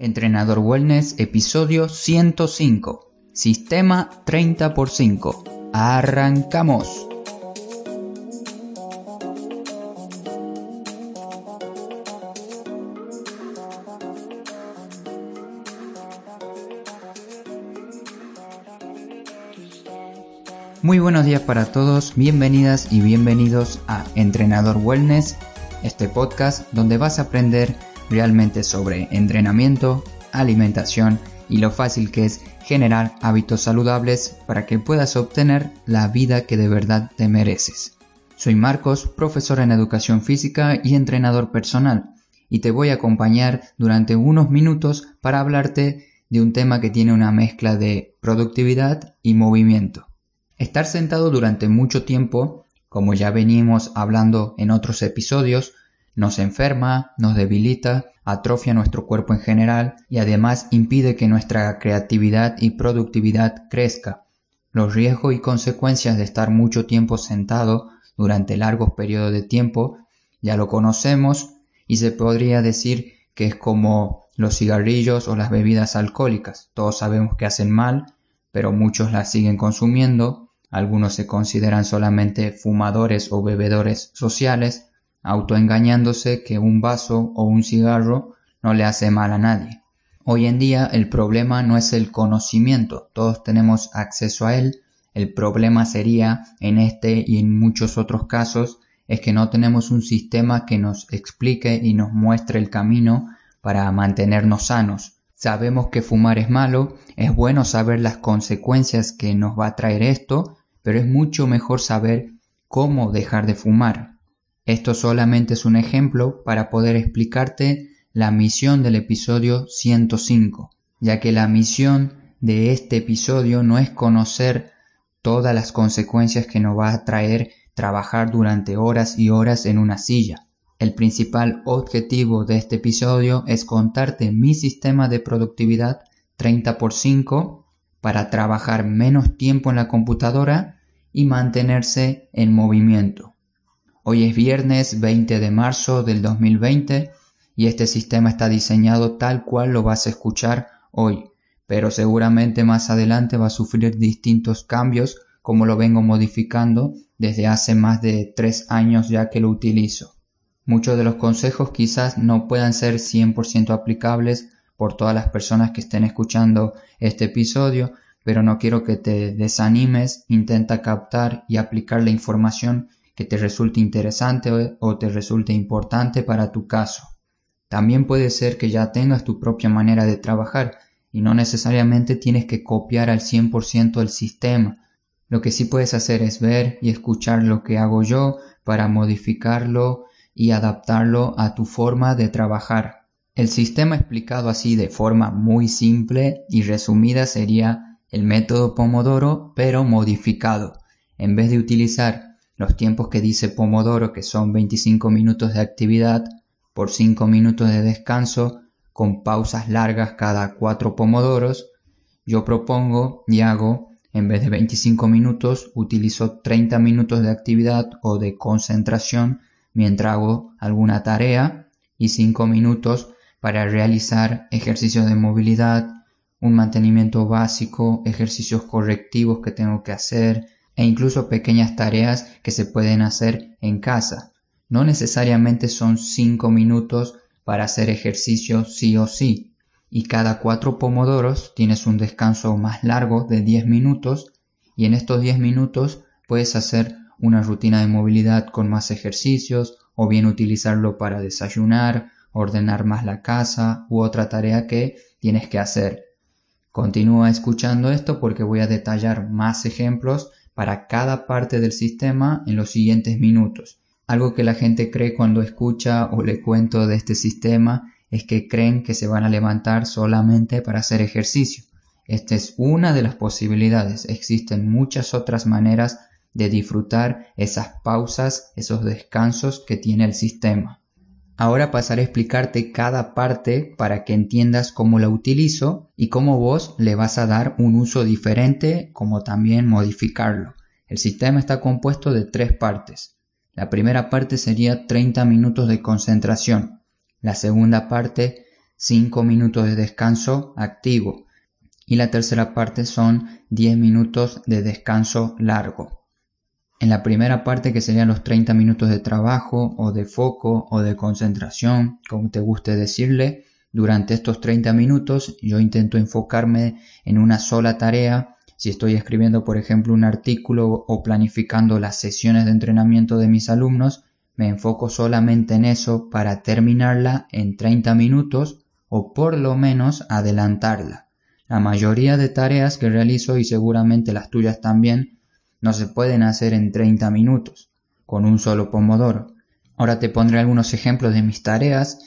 Entrenador Wellness, episodio 105. Sistema 30 x 5. Arrancamos. Muy buenos días para todos, bienvenidas y bienvenidos a Entrenador Wellness, este podcast donde vas a aprender realmente sobre entrenamiento, alimentación y lo fácil que es generar hábitos saludables para que puedas obtener la vida que de verdad te mereces. Soy Marcos, profesor en educación física y entrenador personal, y te voy a acompañar durante unos minutos para hablarte de un tema que tiene una mezcla de productividad y movimiento. Estar sentado durante mucho tiempo, como ya venimos hablando en otros episodios, nos enferma, nos debilita, atrofia nuestro cuerpo en general y además impide que nuestra creatividad y productividad crezca. Los riesgos y consecuencias de estar mucho tiempo sentado durante largos periodos de tiempo ya lo conocemos y se podría decir que es como los cigarrillos o las bebidas alcohólicas. Todos sabemos que hacen mal, pero muchos las siguen consumiendo, algunos se consideran solamente fumadores o bebedores sociales, autoengañándose que un vaso o un cigarro no le hace mal a nadie. Hoy en día el problema no es el conocimiento, todos tenemos acceso a él, el problema sería en este y en muchos otros casos es que no tenemos un sistema que nos explique y nos muestre el camino para mantenernos sanos. Sabemos que fumar es malo, es bueno saber las consecuencias que nos va a traer esto, pero es mucho mejor saber cómo dejar de fumar. Esto solamente es un ejemplo para poder explicarte la misión del episodio 105, ya que la misión de este episodio no es conocer todas las consecuencias que nos va a traer trabajar durante horas y horas en una silla. El principal objetivo de este episodio es contarte mi sistema de productividad 30 por 5 para trabajar menos tiempo en la computadora y mantenerse en movimiento. Hoy es viernes 20 de marzo del 2020 y este sistema está diseñado tal cual lo vas a escuchar hoy, pero seguramente más adelante va a sufrir distintos cambios como lo vengo modificando desde hace más de tres años ya que lo utilizo. Muchos de los consejos quizás no puedan ser 100% aplicables por todas las personas que estén escuchando este episodio, pero no quiero que te desanimes, intenta captar y aplicar la información que te resulte interesante o te resulte importante para tu caso. También puede ser que ya tengas tu propia manera de trabajar y no necesariamente tienes que copiar al 100% el sistema. Lo que sí puedes hacer es ver y escuchar lo que hago yo para modificarlo y adaptarlo a tu forma de trabajar. El sistema explicado así de forma muy simple y resumida sería el método Pomodoro pero modificado. En vez de utilizar los tiempos que dice Pomodoro, que son 25 minutos de actividad por 5 minutos de descanso, con pausas largas cada 4 pomodoros, yo propongo y hago, en vez de 25 minutos, utilizo 30 minutos de actividad o de concentración mientras hago alguna tarea y 5 minutos para realizar ejercicios de movilidad, un mantenimiento básico, ejercicios correctivos que tengo que hacer, e incluso pequeñas tareas que se pueden hacer en casa. No necesariamente son 5 minutos para hacer ejercicio sí o sí, y cada cuatro pomodoros tienes un descanso más largo de 10 minutos y en estos 10 minutos puedes hacer una rutina de movilidad con más ejercicios o bien utilizarlo para desayunar, ordenar más la casa u otra tarea que tienes que hacer. Continúa escuchando esto porque voy a detallar más ejemplos para cada parte del sistema en los siguientes minutos. Algo que la gente cree cuando escucha o le cuento de este sistema es que creen que se van a levantar solamente para hacer ejercicio. Esta es una de las posibilidades. Existen muchas otras maneras de disfrutar esas pausas, esos descansos que tiene el sistema. Ahora pasaré a explicarte cada parte para que entiendas cómo la utilizo y cómo vos le vas a dar un uso diferente, como también modificarlo. El sistema está compuesto de tres partes. La primera parte sería 30 minutos de concentración. La segunda parte 5 minutos de descanso activo. Y la tercera parte son 10 minutos de descanso largo. En la primera parte, que serían los 30 minutos de trabajo o de foco o de concentración, como te guste decirle, durante estos 30 minutos yo intento enfocarme en una sola tarea. Si estoy escribiendo, por ejemplo, un artículo o planificando las sesiones de entrenamiento de mis alumnos, me enfoco solamente en eso para terminarla en 30 minutos o por lo menos adelantarla. La mayoría de tareas que realizo y seguramente las tuyas también no se pueden hacer en 30 minutos, con un solo pomodoro. Ahora te pondré algunos ejemplos de mis tareas.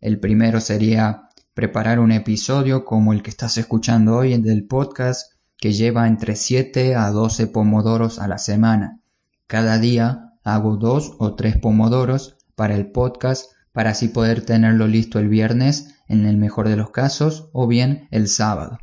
El primero sería preparar un episodio como el que estás escuchando hoy del podcast que lleva entre 7 a 12 pomodoros a la semana. Cada día hago dos o tres pomodoros para el podcast para así poder tenerlo listo el viernes en el mejor de los casos o bien el sábado.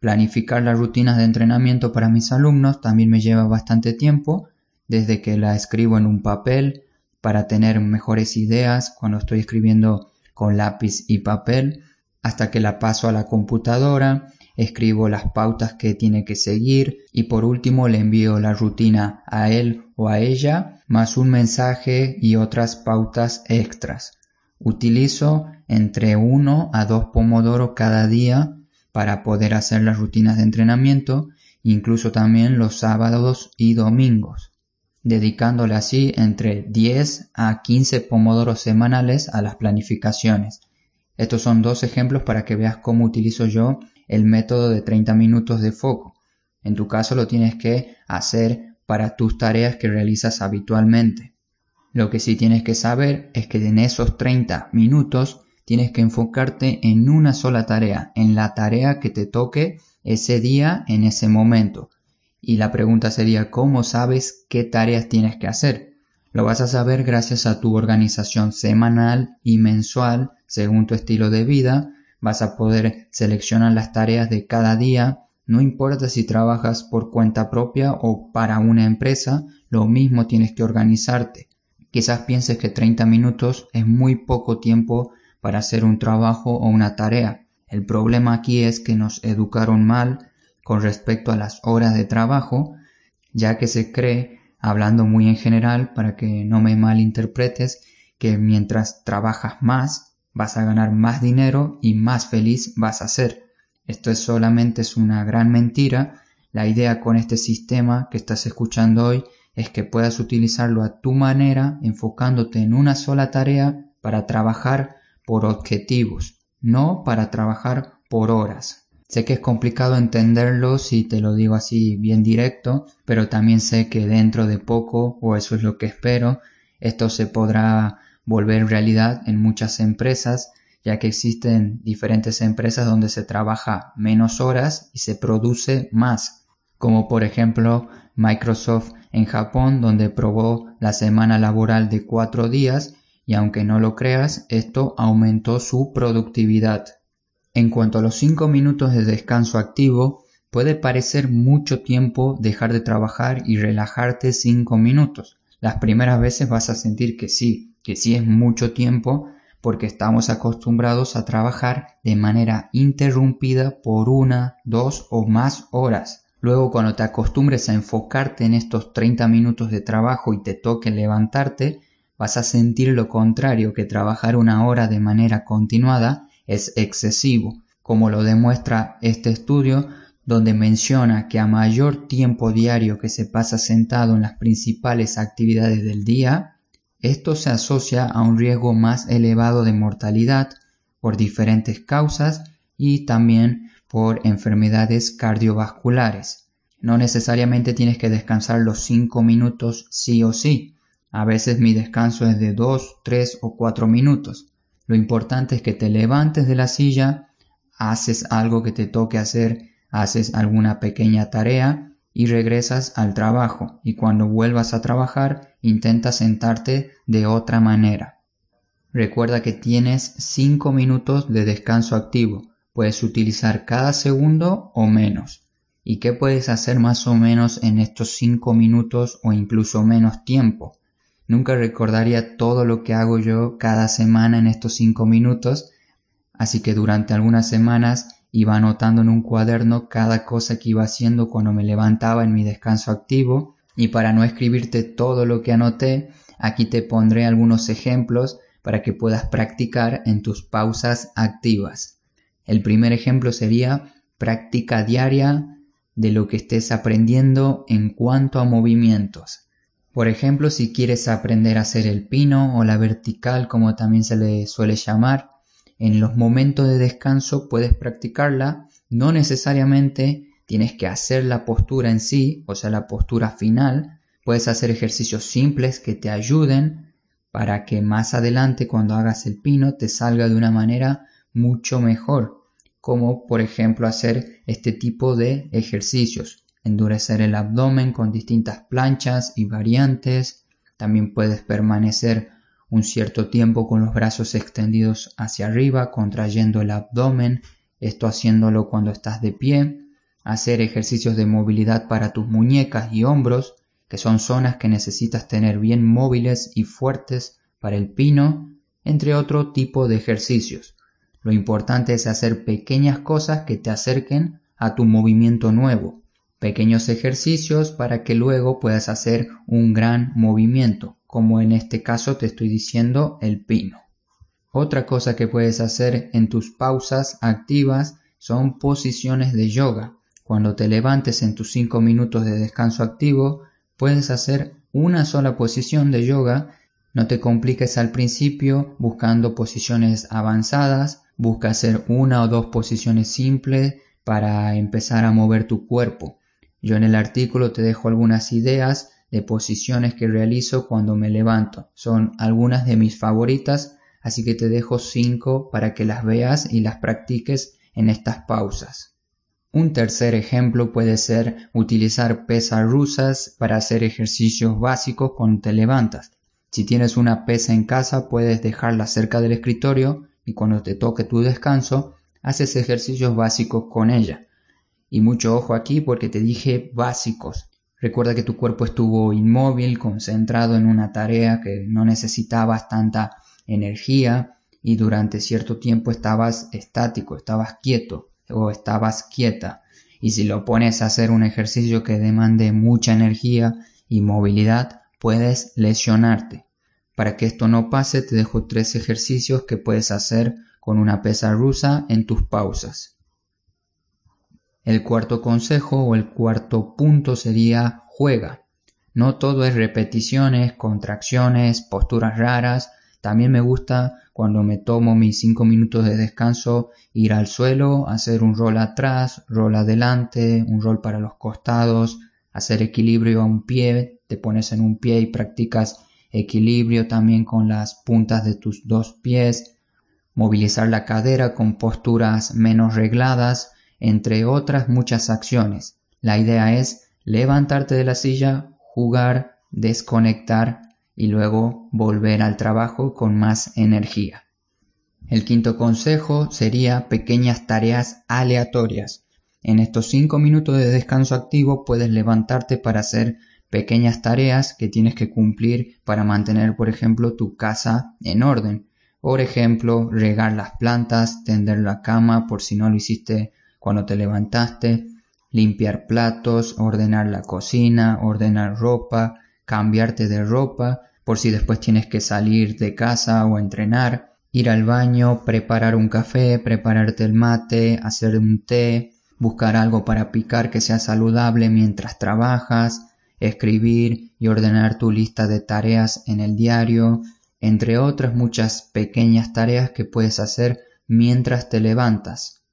Planificar las rutinas de entrenamiento para mis alumnos también me lleva bastante tiempo, desde que la escribo en un papel para tener mejores ideas cuando estoy escribiendo con lápiz y papel, hasta que la paso a la computadora, escribo las pautas que tiene que seguir y por último le envío la rutina a él o a ella, más un mensaje y otras pautas extras. Utilizo entre uno a dos pomodoros cada día para poder hacer las rutinas de entrenamiento, incluso también los sábados y domingos, dedicándole así entre 10 a 15 pomodoros semanales a las planificaciones. Estos son dos ejemplos para que veas cómo utilizo yo el método de 30 minutos de foco. En tu caso lo tienes que hacer para tus tareas que realizas habitualmente. Lo que sí tienes que saber es que en esos 30 minutos tienes que enfocarte en una sola tarea, en la tarea que te toque ese día, en ese momento. Y la pregunta sería, ¿cómo sabes qué tareas tienes que hacer? Lo vas a saber gracias a tu organización semanal y mensual según tu estilo de vida. Vas a poder seleccionar las tareas de cada día. No importa si trabajas por cuenta propia o para una empresa, lo mismo tienes que organizarte. Quizás pienses que 30 minutos es muy poco tiempo para hacer un trabajo o una tarea. El problema aquí es que nos educaron mal con respecto a las horas de trabajo, ya que se cree, hablando muy en general para que no me malinterpretes, que mientras trabajas más vas a ganar más dinero y más feliz vas a ser. Esto es solamente es una gran mentira. La idea con este sistema que estás escuchando hoy es que puedas utilizarlo a tu manera, enfocándote en una sola tarea para trabajar por objetivos, no para trabajar por horas. Sé que es complicado entenderlo si te lo digo así bien directo, pero también sé que dentro de poco, o eso es lo que espero, esto se podrá volver realidad en muchas empresas, ya que existen diferentes empresas donde se trabaja menos horas y se produce más, como por ejemplo Microsoft en Japón, donde probó la semana laboral de cuatro días y aunque no lo creas, esto aumentó su productividad. En cuanto a los 5 minutos de descanso activo, puede parecer mucho tiempo dejar de trabajar y relajarte 5 minutos. Las primeras veces vas a sentir que sí, que sí es mucho tiempo porque estamos acostumbrados a trabajar de manera interrumpida por una, dos o más horas. Luego cuando te acostumbres a enfocarte en estos 30 minutos de trabajo y te toque levantarte, vas a sentir lo contrario, que trabajar una hora de manera continuada es excesivo, como lo demuestra este estudio donde menciona que a mayor tiempo diario que se pasa sentado en las principales actividades del día, esto se asocia a un riesgo más elevado de mortalidad por diferentes causas y también por enfermedades cardiovasculares. No necesariamente tienes que descansar los 5 minutos sí o sí, a veces mi descanso es de 2, 3 o 4 minutos. Lo importante es que te levantes de la silla, haces algo que te toque hacer, haces alguna pequeña tarea y regresas al trabajo. Y cuando vuelvas a trabajar, intenta sentarte de otra manera. Recuerda que tienes 5 minutos de descanso activo. Puedes utilizar cada segundo o menos. ¿Y qué puedes hacer más o menos en estos 5 minutos o incluso menos tiempo? Nunca recordaría todo lo que hago yo cada semana en estos cinco minutos. Así que durante algunas semanas iba anotando en un cuaderno cada cosa que iba haciendo cuando me levantaba en mi descanso activo y para no escribirte todo lo que anoté, aquí te pondré algunos ejemplos para que puedas practicar en tus pausas activas. El primer ejemplo sería práctica diaria de lo que estés aprendiendo en cuanto a movimientos. Por ejemplo, si quieres aprender a hacer el pino o la vertical como también se le suele llamar, en los momentos de descanso puedes practicarla, no necesariamente tienes que hacer la postura en sí, o sea, la postura final, puedes hacer ejercicios simples que te ayuden para que más adelante cuando hagas el pino te salga de una manera mucho mejor, como por ejemplo hacer este tipo de ejercicios, endurecer el abdomen con distintas planchas y variantes, también puedes permanecer un cierto tiempo con los brazos extendidos hacia arriba, contrayendo el abdomen, esto haciéndolo cuando estás de pie, hacer ejercicios de movilidad para tus muñecas y hombros, que son zonas que necesitas tener bien móviles y fuertes para el pino, entre otro tipo de ejercicios. Lo importante es hacer pequeñas cosas que te acerquen a tu movimiento nuevo, pequeños ejercicios para que luego puedas hacer un gran movimiento, como en este caso te estoy diciendo el pino. Otra cosa que puedes hacer en tus pausas activas son posiciones de yoga. Cuando te levantes en tus 5 minutos de descanso activo, Puedes hacer una sola posición de yoga, no te compliques al principio buscando posiciones avanzadas, busca hacer una o dos posiciones simples para empezar a mover tu cuerpo. Yo en el artículo te dejo algunas ideas de posiciones que realizo cuando me levanto. Son algunas de mis favoritas, así que te dejo cinco para que las veas y las practiques en estas pausas. Un tercer ejemplo puede ser utilizar pesas rusas para hacer ejercicios básicos cuando te levantas. Si tienes una pesa en casa puedes dejarla cerca del escritorio y cuando te toque tu descanso haces ejercicios básicos con ella. Y mucho ojo aquí porque te dije básicos. Recuerda que tu cuerpo estuvo inmóvil, concentrado en una tarea que no necesitabas tanta energía y durante cierto tiempo estabas estático, estabas quieto o estabas quieta. Y si lo pones a hacer un ejercicio que demande mucha energía y movilidad, puedes lesionarte. Para que esto no pase, te dejo tres ejercicios que puedes hacer con una pesa rusa en tus pausas. El cuarto consejo o el cuarto punto sería juega. No todo es repeticiones, contracciones, posturas raras. También me gusta cuando me tomo mis 5 minutos de descanso, ir al suelo, hacer un rol atrás, rol adelante, un rol para los costados, hacer equilibrio a un pie, te pones en un pie y practicas equilibrio también con las puntas de tus dos pies, movilizar la cadera con posturas menos regladas, entre otras muchas acciones. La idea es levantarte de la silla, jugar, desconectar y luego volver al trabajo con más energía. El quinto consejo sería pequeñas tareas aleatorias. En estos cinco minutos de descanso activo puedes levantarte para hacer pequeñas tareas que tienes que cumplir para mantener, por ejemplo, tu casa en orden. Por ejemplo, regar las plantas, tender la cama por si no lo hiciste cuando te levantaste, limpiar platos, ordenar la cocina, ordenar ropa, cambiarte de ropa, por si después tienes que salir de casa o entrenar, ir al baño, preparar un café, prepararte el mate, hacer un té, buscar algo para picar que sea saludable mientras trabajas, escribir y ordenar tu lista de tareas en el diario, entre otras muchas pequeñas tareas que puedes hacer mientras te levantas.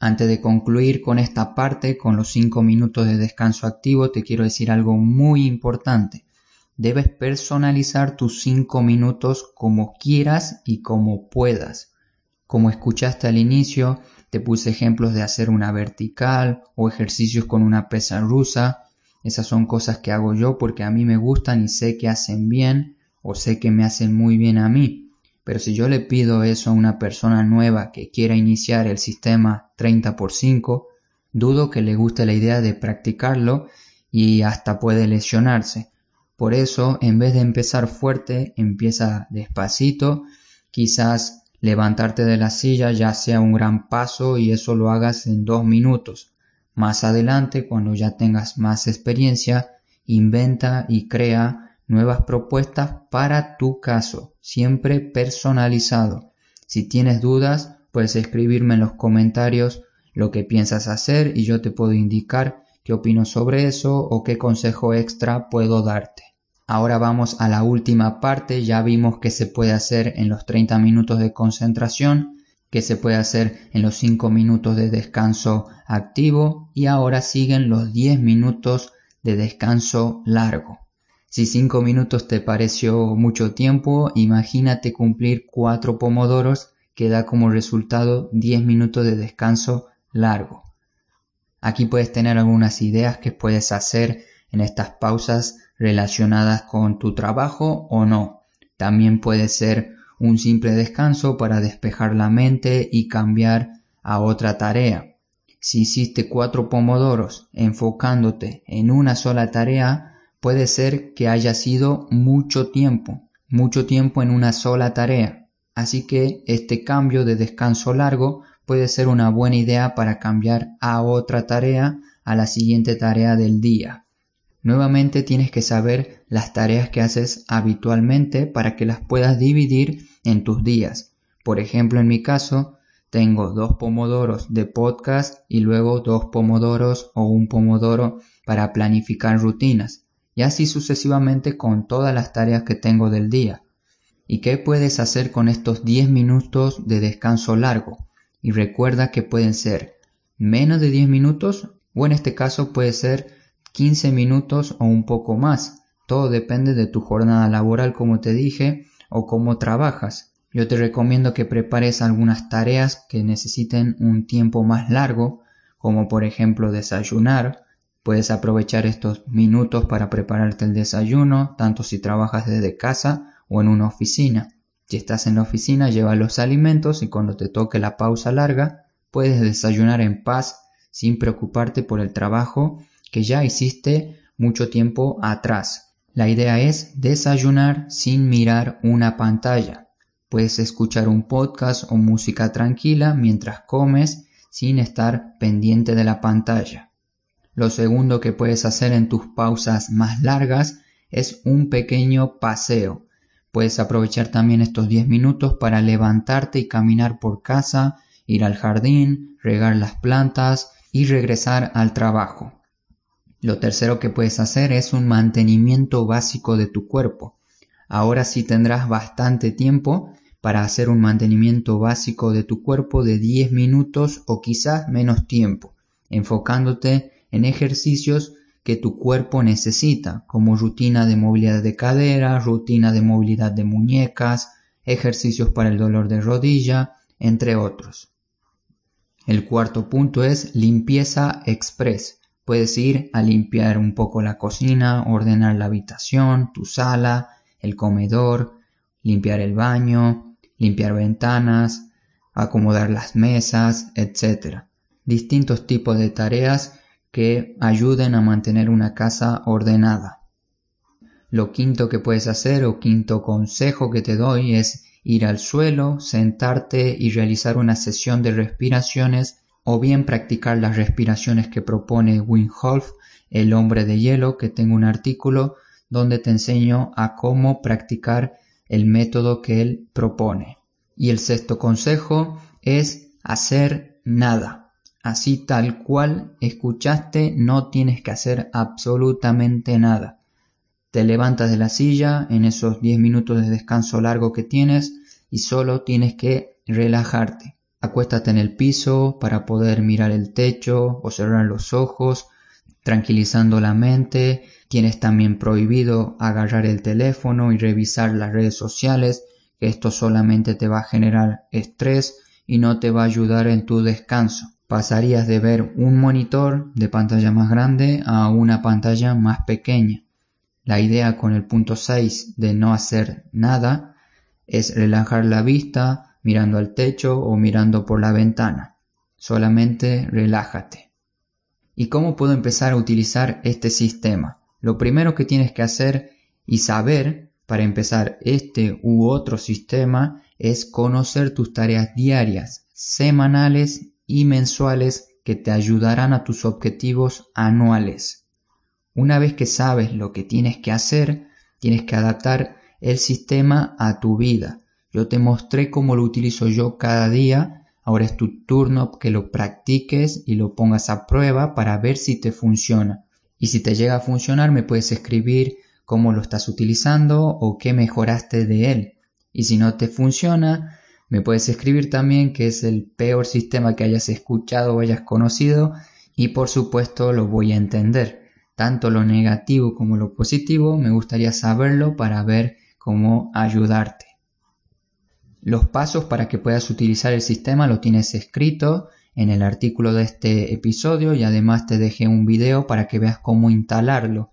Antes de concluir con esta parte, con los 5 minutos de descanso activo, te quiero decir algo muy importante. Debes personalizar tus 5 minutos como quieras y como puedas. Como escuchaste al inicio, te puse ejemplos de hacer una vertical o ejercicios con una pesa rusa. Esas son cosas que hago yo porque a mí me gustan y sé que hacen bien o sé que me hacen muy bien a mí. Pero si yo le pido eso a una persona nueva que quiera iniciar el sistema 30 por 5, dudo que le guste la idea de practicarlo y hasta puede lesionarse. Por eso, en vez de empezar fuerte, empieza despacito, quizás Levantarte de la silla ya sea un gran paso y eso lo hagas en dos minutos. Más adelante, cuando ya tengas más experiencia, inventa y crea nuevas propuestas para tu caso, siempre personalizado. Si tienes dudas, puedes escribirme en los comentarios lo que piensas hacer y yo te puedo indicar qué opino sobre eso o qué consejo extra puedo darte. Ahora vamos a la última parte, ya vimos que se puede hacer en los 30 minutos de concentración, que se puede hacer en los 5 minutos de descanso activo y ahora siguen los 10 minutos de descanso largo. Si 5 minutos te pareció mucho tiempo, imagínate cumplir 4 pomodoros que da como resultado 10 minutos de descanso largo. Aquí puedes tener algunas ideas que puedes hacer en estas pausas relacionadas con tu trabajo o no. También puede ser un simple descanso para despejar la mente y cambiar a otra tarea. Si hiciste cuatro pomodoros enfocándote en una sola tarea, puede ser que haya sido mucho tiempo, mucho tiempo en una sola tarea. Así que este cambio de descanso largo puede ser una buena idea para cambiar a otra tarea, a la siguiente tarea del día. Nuevamente tienes que saber las tareas que haces habitualmente para que las puedas dividir en tus días. Por ejemplo, en mi caso, tengo dos pomodoros de podcast y luego dos pomodoros o un pomodoro para planificar rutinas y así sucesivamente con todas las tareas que tengo del día. ¿Y qué puedes hacer con estos 10 minutos de descanso largo? Y recuerda que pueden ser menos de 10 minutos o en este caso puede ser 15 minutos o un poco más. Todo depende de tu jornada laboral, como te dije, o cómo trabajas. Yo te recomiendo que prepares algunas tareas que necesiten un tiempo más largo, como por ejemplo desayunar. Puedes aprovechar estos minutos para prepararte el desayuno, tanto si trabajas desde casa o en una oficina. Si estás en la oficina, lleva los alimentos y cuando te toque la pausa larga, puedes desayunar en paz sin preocuparte por el trabajo que ya hiciste mucho tiempo atrás. La idea es desayunar sin mirar una pantalla. Puedes escuchar un podcast o música tranquila mientras comes sin estar pendiente de la pantalla. Lo segundo que puedes hacer en tus pausas más largas es un pequeño paseo. Puedes aprovechar también estos 10 minutos para levantarte y caminar por casa, ir al jardín, regar las plantas y regresar al trabajo. Lo tercero que puedes hacer es un mantenimiento básico de tu cuerpo. Ahora sí tendrás bastante tiempo para hacer un mantenimiento básico de tu cuerpo de 10 minutos o quizás menos tiempo, enfocándote en ejercicios que tu cuerpo necesita, como rutina de movilidad de cadera, rutina de movilidad de muñecas, ejercicios para el dolor de rodilla, entre otros. El cuarto punto es limpieza express. Puedes ir a limpiar un poco la cocina, ordenar la habitación, tu sala, el comedor, limpiar el baño, limpiar ventanas, acomodar las mesas, etc. Distintos tipos de tareas que ayuden a mantener una casa ordenada. Lo quinto que puedes hacer o quinto consejo que te doy es ir al suelo, sentarte y realizar una sesión de respiraciones o bien practicar las respiraciones que propone Wim el hombre de hielo, que tengo un artículo donde te enseño a cómo practicar el método que él propone. Y el sexto consejo es hacer nada. Así tal cual escuchaste, no tienes que hacer absolutamente nada. Te levantas de la silla en esos 10 minutos de descanso largo que tienes y solo tienes que relajarte. Acuéstate en el piso para poder mirar el techo o cerrar los ojos, tranquilizando la mente. Tienes también prohibido agarrar el teléfono y revisar las redes sociales, que esto solamente te va a generar estrés y no te va a ayudar en tu descanso. Pasarías de ver un monitor de pantalla más grande a una pantalla más pequeña. La idea con el punto 6 de no hacer nada es relajar la vista, mirando al techo o mirando por la ventana. Solamente relájate. ¿Y cómo puedo empezar a utilizar este sistema? Lo primero que tienes que hacer y saber para empezar este u otro sistema es conocer tus tareas diarias, semanales y mensuales que te ayudarán a tus objetivos anuales. Una vez que sabes lo que tienes que hacer, tienes que adaptar el sistema a tu vida. Yo te mostré cómo lo utilizo yo cada día, ahora es tu turno que lo practiques y lo pongas a prueba para ver si te funciona. Y si te llega a funcionar me puedes escribir cómo lo estás utilizando o qué mejoraste de él. Y si no te funciona, me puedes escribir también que es el peor sistema que hayas escuchado o hayas conocido y por supuesto lo voy a entender. Tanto lo negativo como lo positivo me gustaría saberlo para ver cómo ayudarte. Los pasos para que puedas utilizar el sistema lo tienes escrito en el artículo de este episodio y además te dejé un video para que veas cómo instalarlo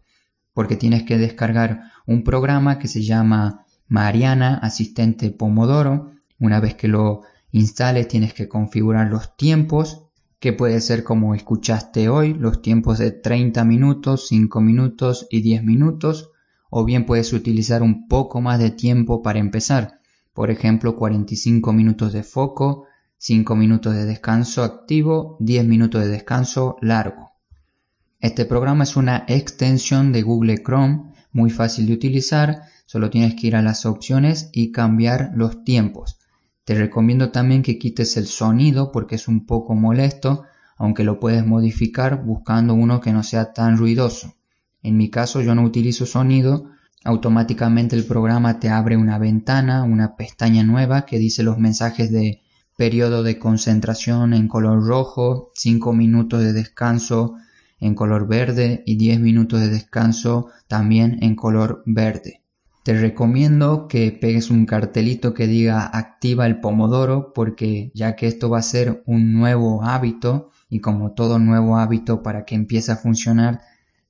porque tienes que descargar un programa que se llama Mariana Asistente Pomodoro. Una vez que lo instales tienes que configurar los tiempos, que puede ser como escuchaste hoy, los tiempos de 30 minutos, 5 minutos y 10 minutos, o bien puedes utilizar un poco más de tiempo para empezar, por ejemplo 45 minutos de foco, 5 minutos de descanso activo, 10 minutos de descanso largo. Este programa es una extensión de Google Chrome, muy fácil de utilizar, solo tienes que ir a las opciones y cambiar los tiempos. Te recomiendo también que quites el sonido porque es un poco molesto, aunque lo puedes modificar buscando uno que no sea tan ruidoso. En mi caso yo no utilizo sonido, automáticamente el programa te abre una ventana, una pestaña nueva que dice los mensajes de periodo de concentración en color rojo, 5 minutos de descanso en color verde y 10 minutos de descanso también en color verde. Te recomiendo que pegues un cartelito que diga activa el pomodoro porque ya que esto va a ser un nuevo hábito y como todo nuevo hábito para que empiece a funcionar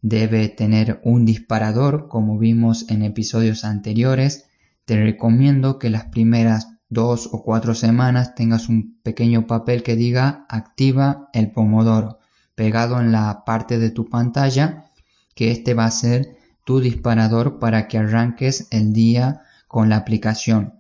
debe tener un disparador como vimos en episodios anteriores, te recomiendo que las primeras dos o cuatro semanas tengas un pequeño papel que diga activa el pomodoro pegado en la parte de tu pantalla que este va a ser tu disparador para que arranques el día con la aplicación.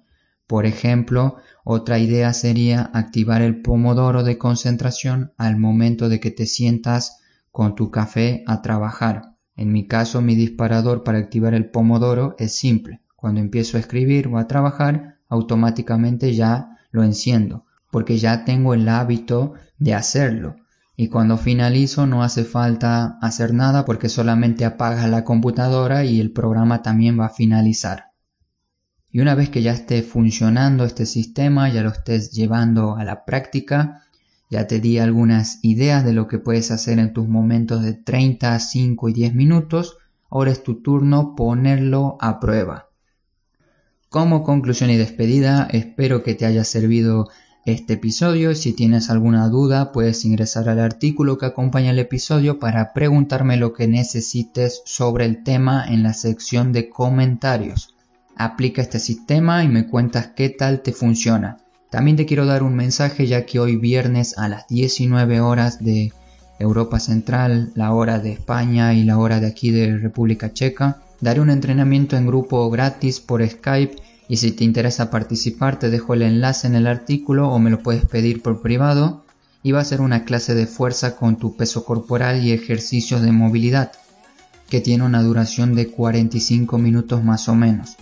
Por ejemplo, otra idea sería activar el pomodoro de concentración al momento de que te sientas con tu café a trabajar. En mi caso, mi disparador para activar el pomodoro es simple. Cuando empiezo a escribir o a trabajar, automáticamente ya lo enciendo, porque ya tengo el hábito de hacerlo y cuando finalizo no hace falta hacer nada porque solamente apagas la computadora y el programa también va a finalizar. Y una vez que ya esté funcionando este sistema, ya lo estés llevando a la práctica, ya te di algunas ideas de lo que puedes hacer en tus momentos de 30, 5 y 10 minutos, ahora es tu turno ponerlo a prueba. Como conclusión y despedida, espero que te haya servido este episodio. Si tienes alguna duda, puedes ingresar al artículo que acompaña el episodio para preguntarme lo que necesites sobre el tema en la sección de comentarios. Aplica este sistema y me cuentas qué tal te funciona. También te quiero dar un mensaje ya que hoy viernes a las 19 horas de Europa Central, la hora de España y la hora de aquí de República Checa, daré un entrenamiento en grupo gratis por Skype y si te interesa participar te dejo el enlace en el artículo o me lo puedes pedir por privado y va a ser una clase de fuerza con tu peso corporal y ejercicios de movilidad que tiene una duración de 45 minutos más o menos.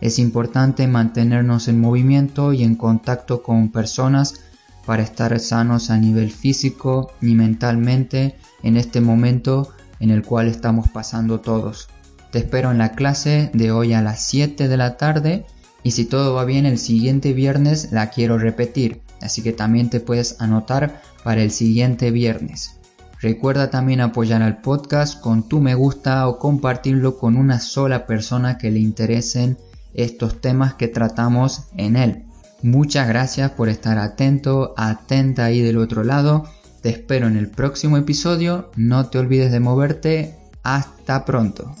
Es importante mantenernos en movimiento y en contacto con personas para estar sanos a nivel físico y mentalmente en este momento en el cual estamos pasando todos. Te espero en la clase de hoy a las 7 de la tarde y si todo va bien el siguiente viernes la quiero repetir, así que también te puedes anotar para el siguiente viernes. Recuerda también apoyar al podcast con tu me gusta o compartirlo con una sola persona que le interesen estos temas que tratamos en él. Muchas gracias por estar atento, atenta ahí del otro lado. Te espero en el próximo episodio. No te olvides de moverte. Hasta pronto.